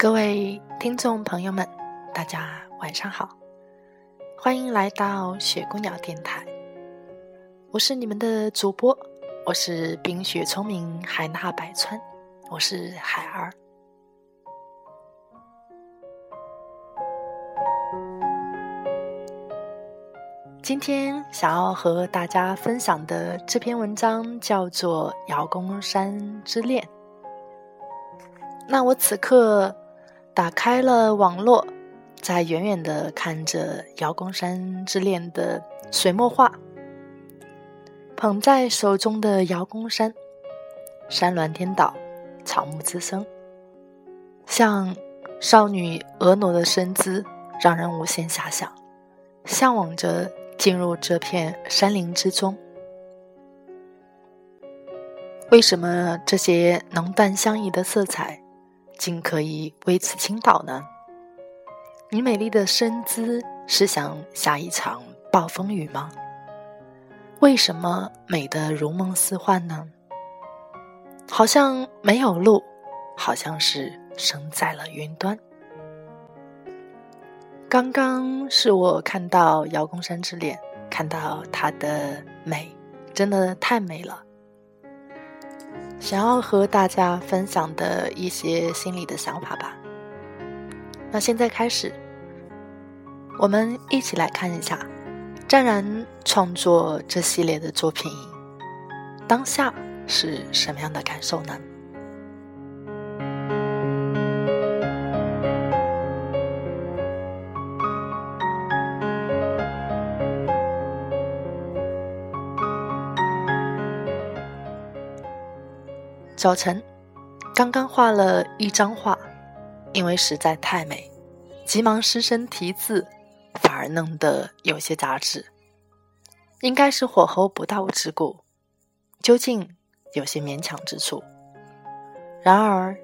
各位听众朋友们，大家晚上好，欢迎来到雪姑娘电台。我是你们的主播，我是冰雪聪明海纳百川，我是海儿。今天想要和大家分享的这篇文章叫做《瑶宫山之恋》。那我此刻。打开了网络，在远远的看着瑶宫山之恋的水墨画，捧在手中的瑶宫山，山峦颠倒，草木滋生，像少女婀娜的身姿，让人无限遐想，向往着进入这片山林之中。为什么这些浓淡相宜的色彩？竟可以为此倾倒呢？你美丽的身姿是想下一场暴风雨吗？为什么美得如梦似幻呢？好像没有路，好像是生在了云端。刚刚是我看到瑶宫山之恋，看到它的美，真的太美了。想要和大家分享的一些心里的想法吧。那现在开始，我们一起来看一下，湛然创作这系列的作品，当下是什么样的感受呢？早晨，刚刚画了一张画，因为实在太美，急忙失声题字，反而弄得有些杂质。应该是火候不到之故，究竟有些勉强之处。然而，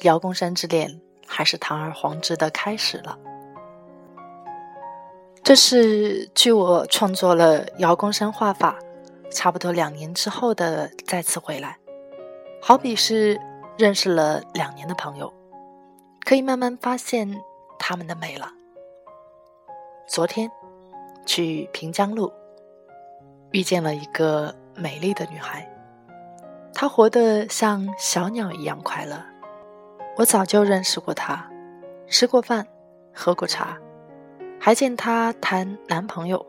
瑶宫山之恋还是堂而皇之的开始了。这是距我创作了瑶宫山画法差不多两年之后的再次回来。好比是认识了两年的朋友，可以慢慢发现他们的美了。昨天去平江路，遇见了一个美丽的女孩，她活得像小鸟一样快乐。我早就认识过她，吃过饭，喝过茶，还见她谈男朋友，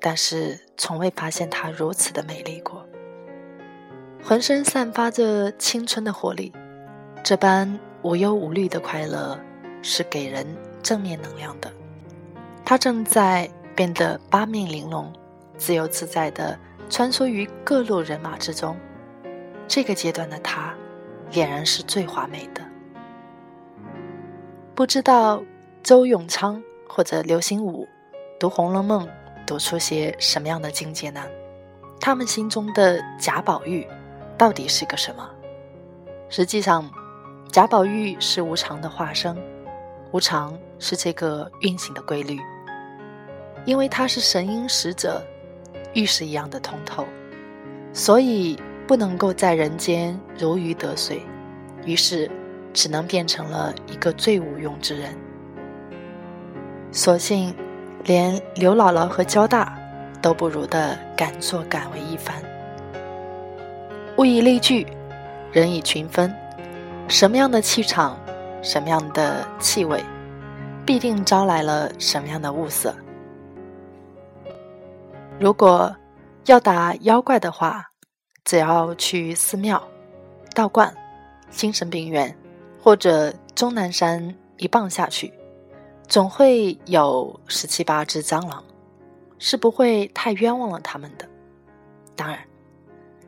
但是从未发现她如此的美丽过。浑身散发着青春的活力，这般无忧无虑的快乐是给人正面能量的。他正在变得八面玲珑，自由自在的穿梭于各路人马之中。这个阶段的他，俨然是最华美的。不知道周永昌或者刘心武读《红楼梦》读出些什么样的境界呢？他们心中的贾宝玉。到底是个什么？实际上，贾宝玉是无常的化身，无常是这个运行的规律。因为他是神瑛使者，玉石一样的通透，所以不能够在人间如鱼得水，于是只能变成了一个最无用之人。所幸，连刘姥姥和焦大都不如的敢作敢为一番。物以类聚，人以群分。什么样的气场，什么样的气味，必定招来了什么样的物色。如果要打妖怪的话，只要去寺庙、道观、精神病院或者终南山一棒下去，总会有十七八只蟑螂。是不会太冤枉了他们的。当然，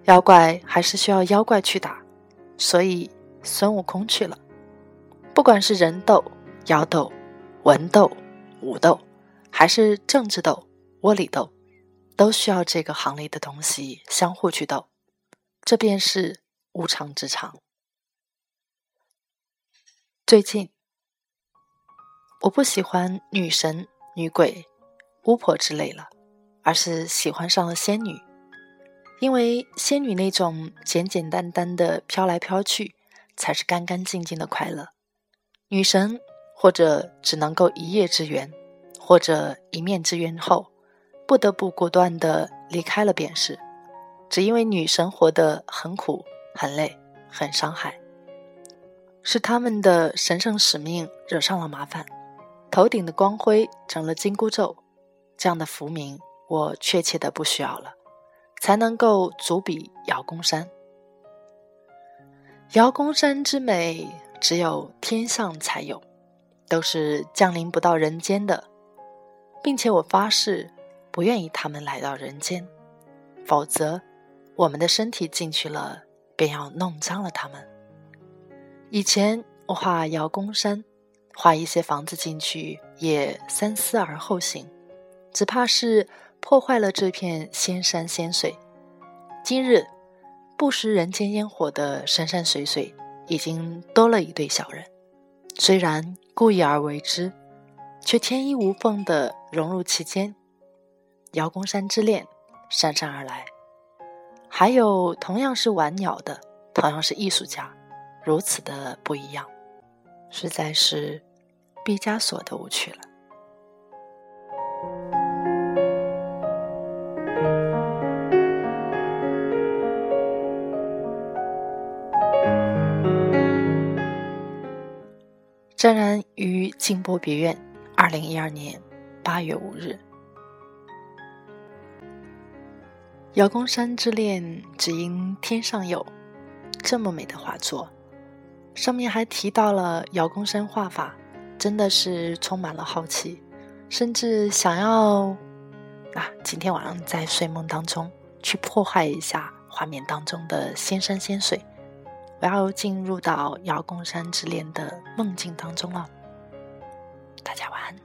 妖怪还是需要妖怪去打，所以孙悟空去了。不管是人斗、妖斗、文斗、武斗，还是政治斗、窝里斗，都需要这个行里的东西相互去斗，这便是无常之常。最近，我不喜欢女神、女鬼、巫婆之类了，而是喜欢上了仙女，因为仙女那种简简单单的飘来飘去，才是干干净净的快乐。女神或者只能够一夜之缘，或者一面之缘后，不得不果断的离开了便是，只因为女神活得很苦、很累、很伤害，是他们的神圣使命惹上了麻烦，头顶的光辉成了紧箍咒，这样的福名我确切的不需要了，才能够足比瑶宫山。瑶宫山之美。只有天上才有，都是降临不到人间的，并且我发誓不愿意他们来到人间，否则我们的身体进去了，便要弄脏了他们。以前我画瑶宫山，画一些房子进去也三思而后行，只怕是破坏了这片仙山仙水。今日不食人间烟火的山山水水。已经多了一对小人，虽然故意而为之，却天衣无缝的融入其间。瑶宫山之恋姗姗而来，还有同样是玩鸟的，同样是艺术家，如此的不一样，实在是毕加索的无趣了。湛然于静波别院，二零一二年八月五日。瑶宫山之恋，只因天上有这么美的画作，上面还提到了瑶宫山画法，真的是充满了好奇，甚至想要啊，今天晚上在睡梦当中去破坏一下画面当中的仙山仙水。我要进入到《姚公山之恋》的梦境当中了，大家晚安。